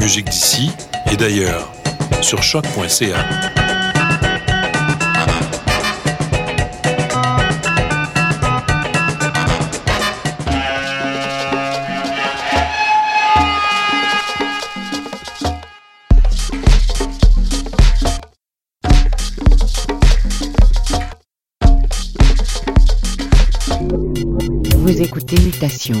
Musique d'ici et d'ailleurs sur choc.ca. Vous écoutez Mutation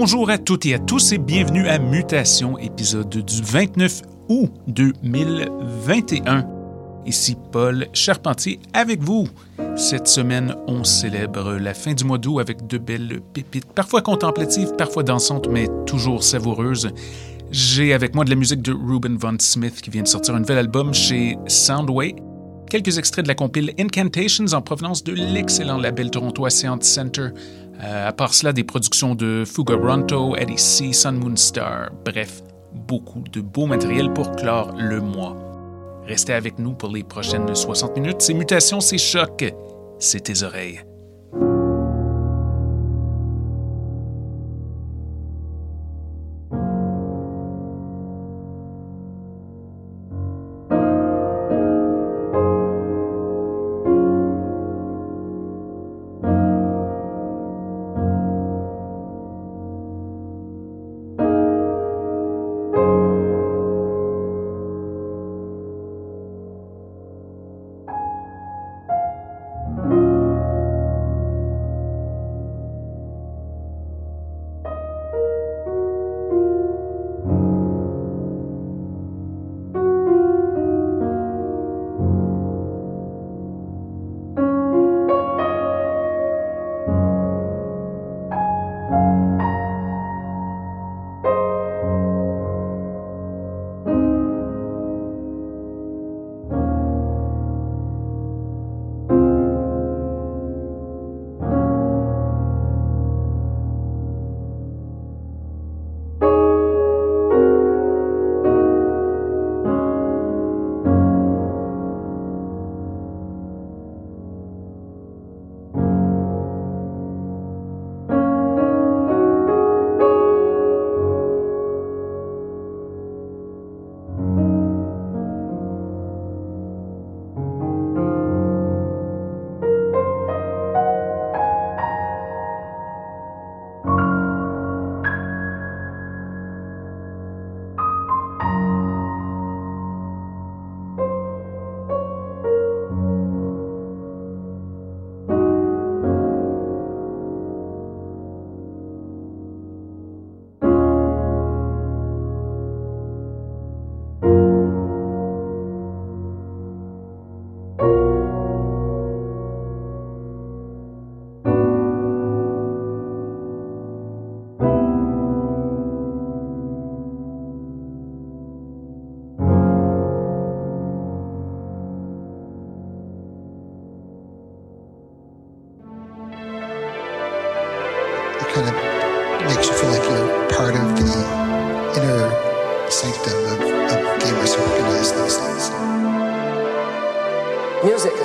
Bonjour à toutes et à tous et bienvenue à Mutation, épisode du 29 août 2021. Ici Paul Charpentier avec vous. Cette semaine, on célèbre la fin du mois d'août avec de belles pépites, parfois contemplatives, parfois dansantes, mais toujours savoureuses. J'ai avec moi de la musique de Ruben Von Smith qui vient de sortir un nouvel album chez Soundway. Quelques extraits de la compile Incantations en provenance de l'excellent label torontois Seant Center. Euh, à part cela, des productions de Fugaronto, Eddie C, Sun Moon Star, bref, beaucoup de beau matériel pour clore le mois. Restez avec nous pour les prochaines 60 minutes. C'est Mutations, c'est Choc, c'est tes oreilles.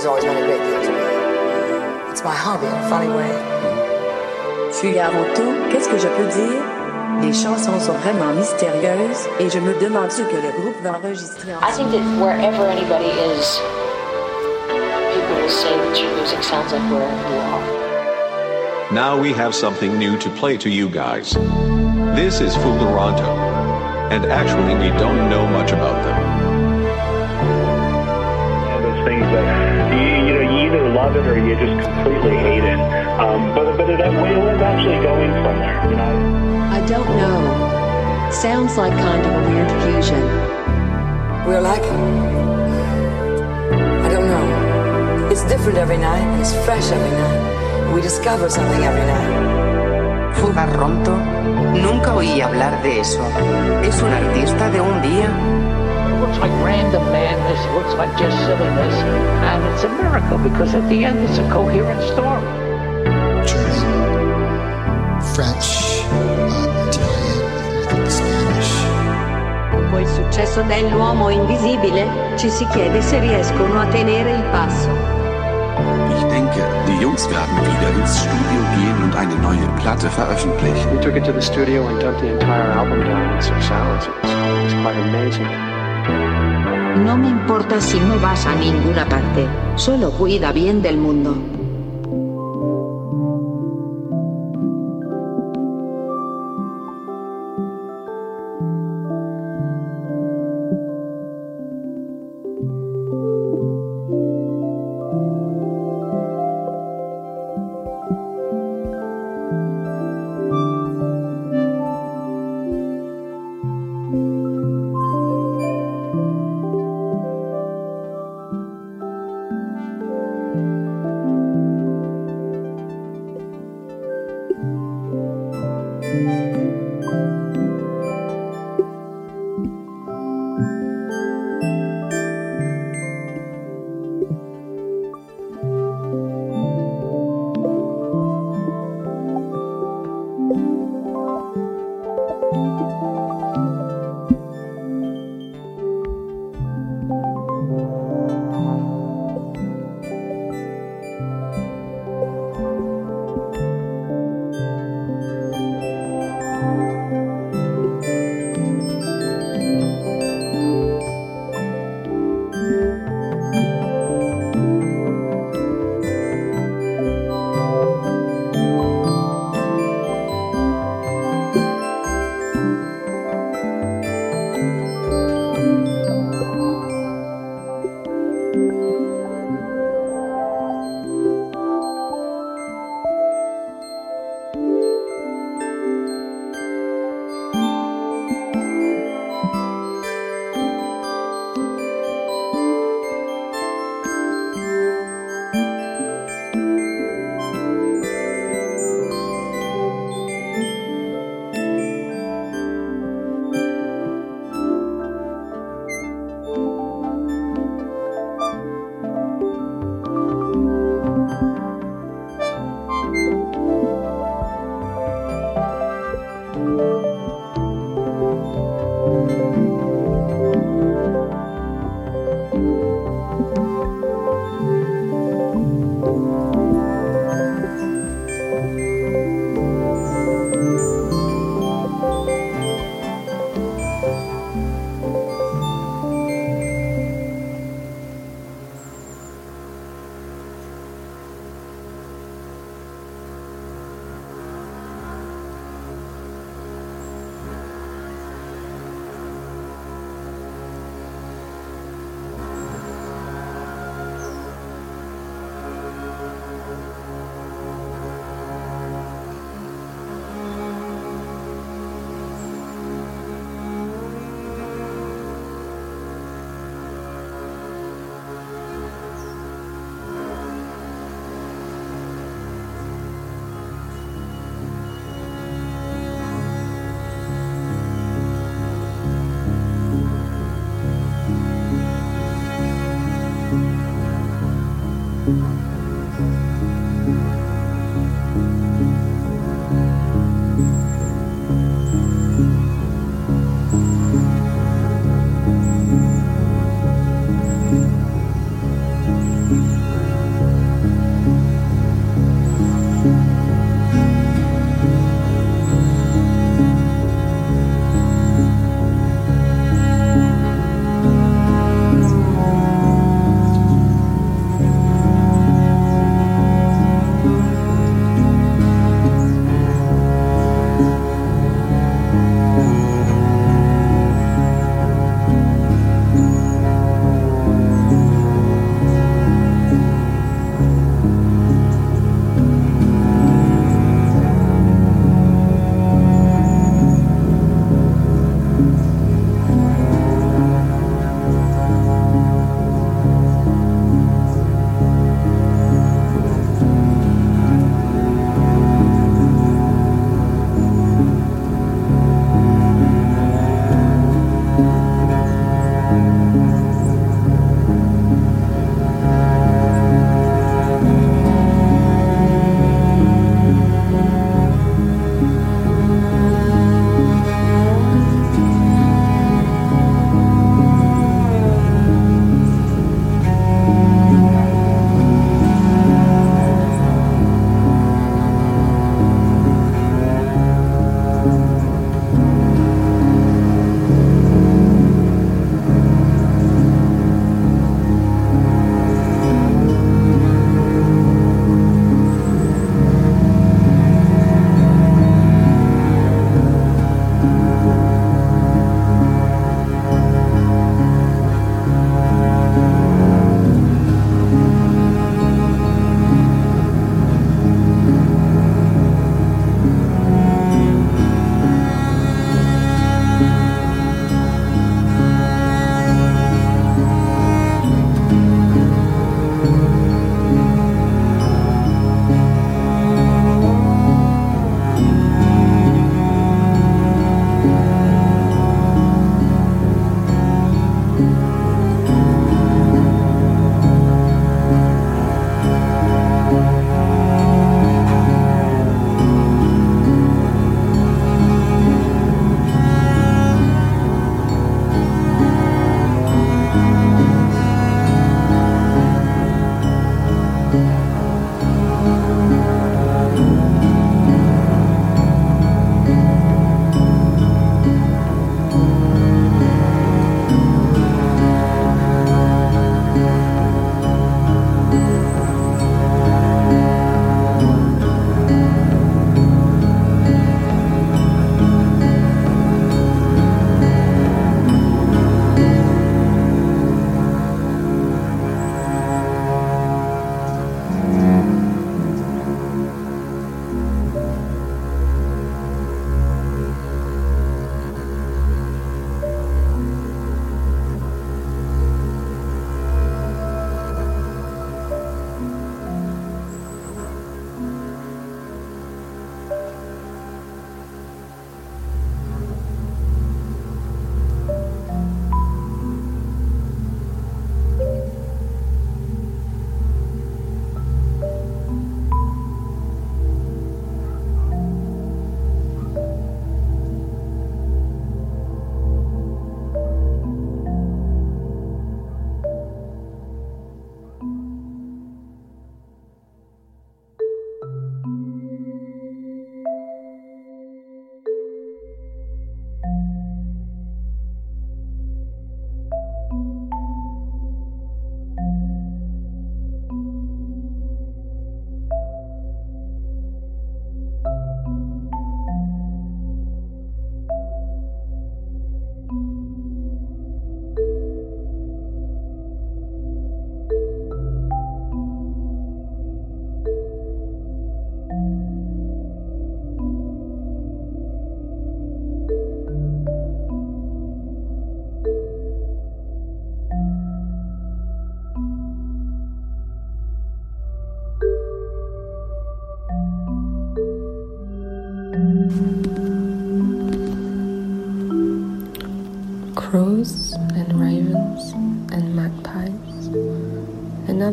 Has always been a great thing to me. It's my hobby in a funny way. Puis avant tout, qu'est-ce que je peux dire? Les chansons sont vraiment mystérieuses et je me demande ce que le groupe va enregistrer I think that wherever anybody is, people will say that your music sounds like wherever you are. Now we have something new to play to you guys. This is Fugaronto. And actually, we don't know much about them. Love it or you just completely hate it. Um, but but it, we'll eventually going from there. You know. I don't know. Sounds like kind of a weird fusion. We're like I don't know. It's different every night. It's fresh every night. We discover something every night. Fugaronto. Nunca oí hablar de eso. ¿Es un artista de un día? It looks like random madness, it looks like just silliness, and it's a miracle because at the end it's a coherent story. German, French, Italian, I think Spanish. Dopo il successo dell'uomo invisibile, ci si chiede se riescono a tenere il passo. Ich denke, die Jungs werden wieder ins Studio gehen und eine neue Platte veröffentlichen. We took it to the studio and dumped the entire album down in six hours. It was, it was quite amazing. No me importa si no vas a ninguna parte, solo cuida bien del mundo. Música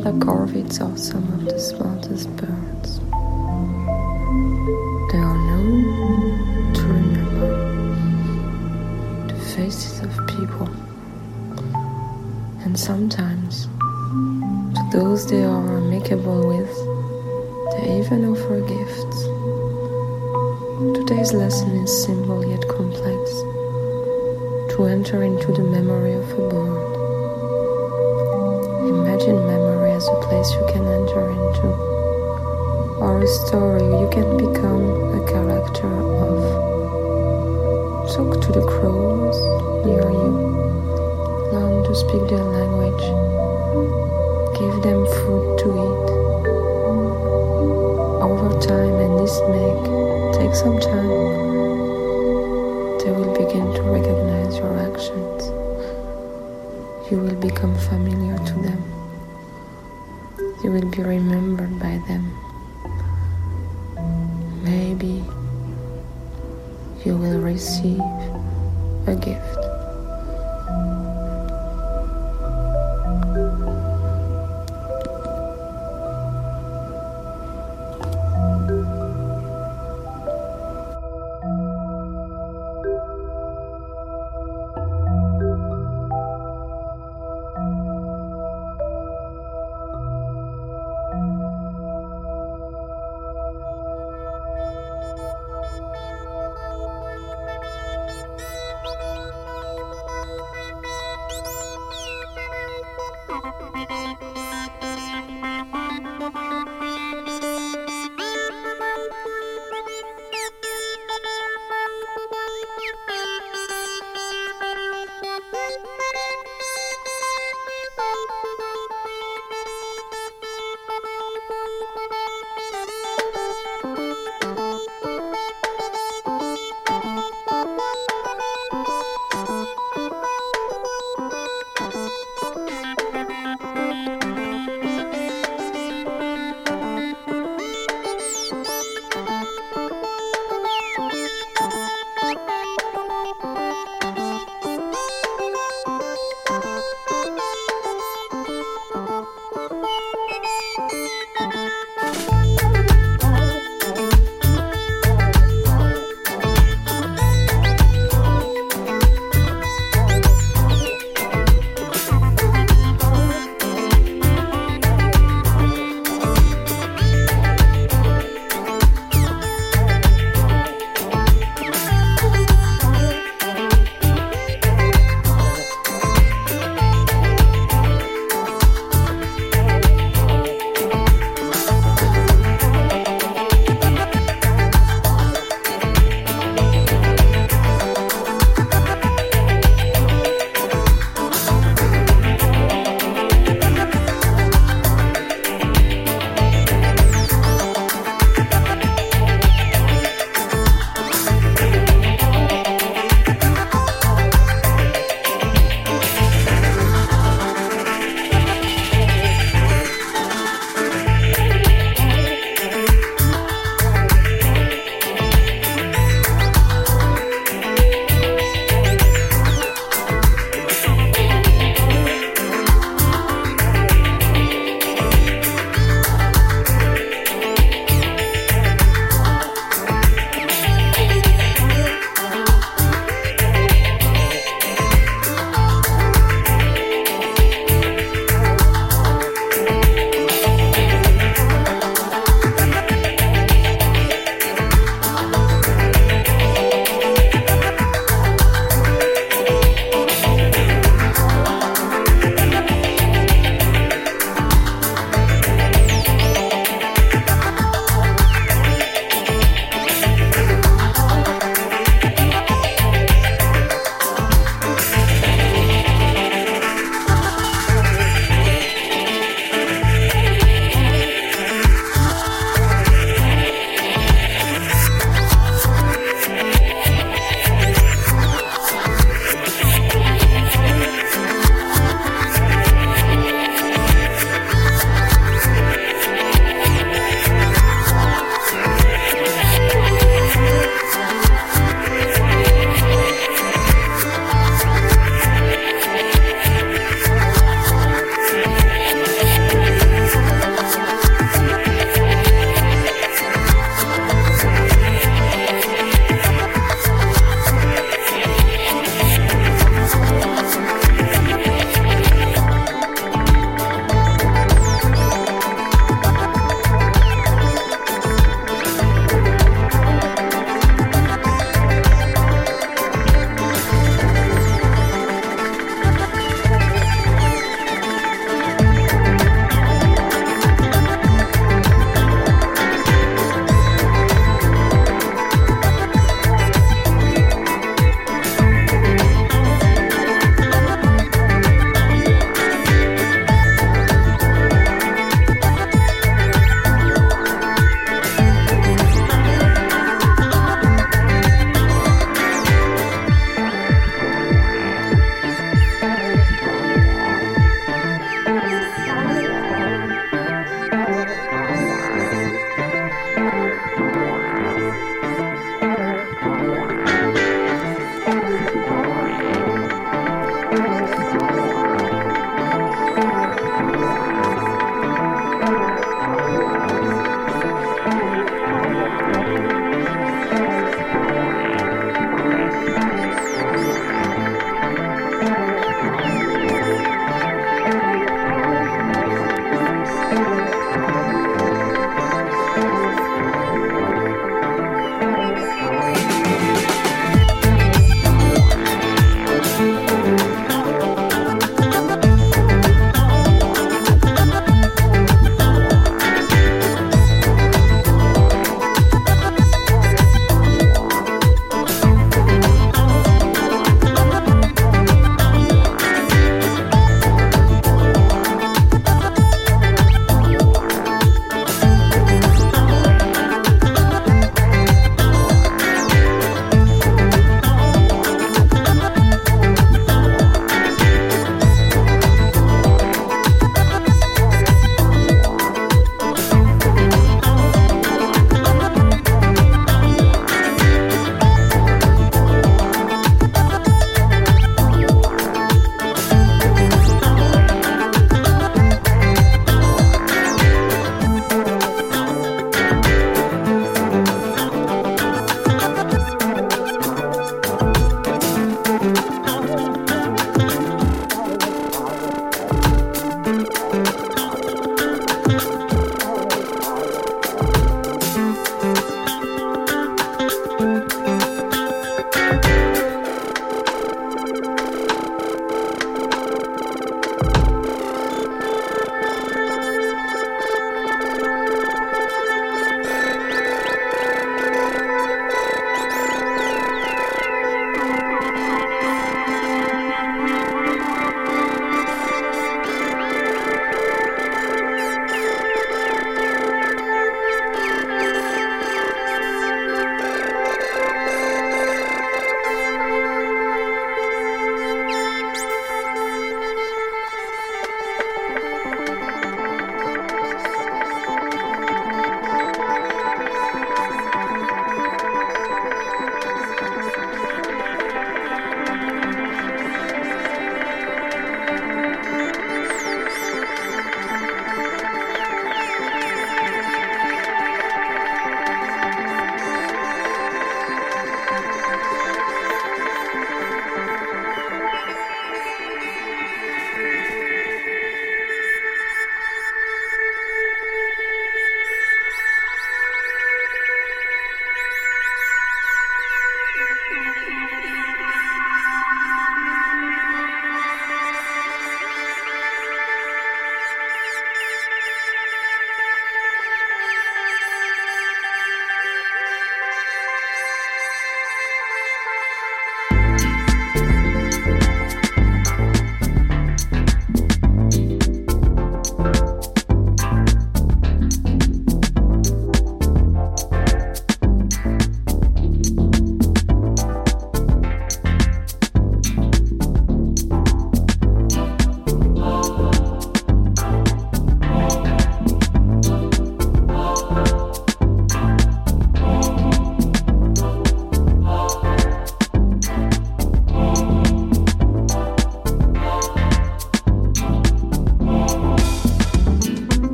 other corvids are some of the smartest birds. They are known to remember the faces of people and sometimes to those they are amicable with, they even offer gifts. Today's lesson is simple yet complex to enter into the memory of a bird. Imagine memory a place you can enter into, or a story you can become a character of. Talk to the crows near you, learn to speak their language, give them food to eat. Over time, and this may take some time, they will begin to recognize your actions. You will become familiar to them. You will be remembered by them. Maybe you will receive a gift.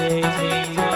Amazing.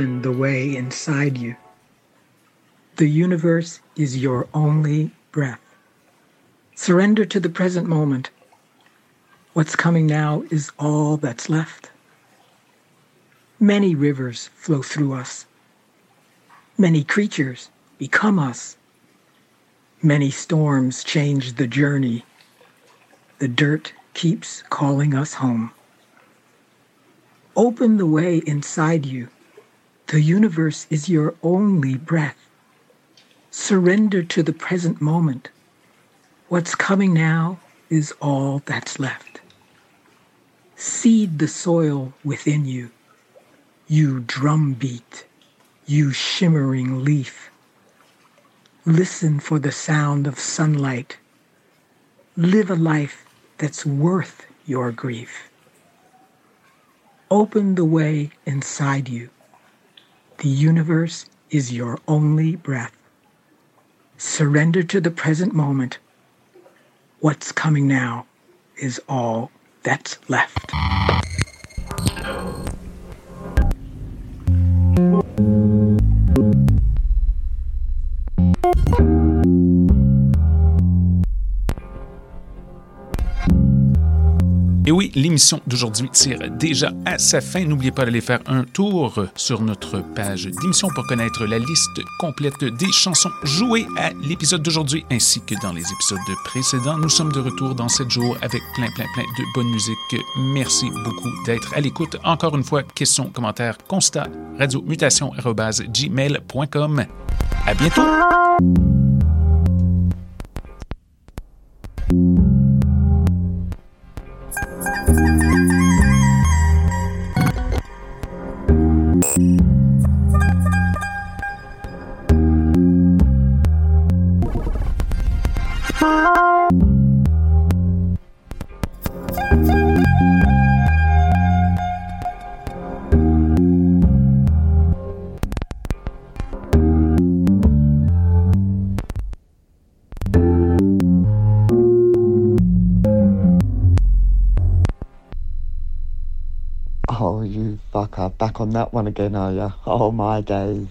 Open the way inside you. The universe is your only breath. Surrender to the present moment. What's coming now is all that's left. Many rivers flow through us. Many creatures become us. Many storms change the journey. The dirt keeps calling us home. Open the way inside you. The universe is your only breath. Surrender to the present moment. What's coming now is all that's left. Seed the soil within you. You drumbeat, you shimmering leaf. Listen for the sound of sunlight. Live a life that's worth your grief. Open the way inside you. The universe is your only breath. Surrender to the present moment. What's coming now is all that's left. Et oui, l'émission d'aujourd'hui tire déjà à sa fin. N'oubliez pas d'aller faire un tour sur notre page d'émission pour connaître la liste complète des chansons jouées à l'épisode d'aujourd'hui ainsi que dans les épisodes précédents. Nous sommes de retour dans 7 jours avec plein, plein, plein de bonne musique. Merci beaucoup d'être à l'écoute. Encore une fois, questions, commentaires, constats, radiomutation.gmail.com. À bientôt! Oh, Uh, back on that one again, are you? Oh, my days.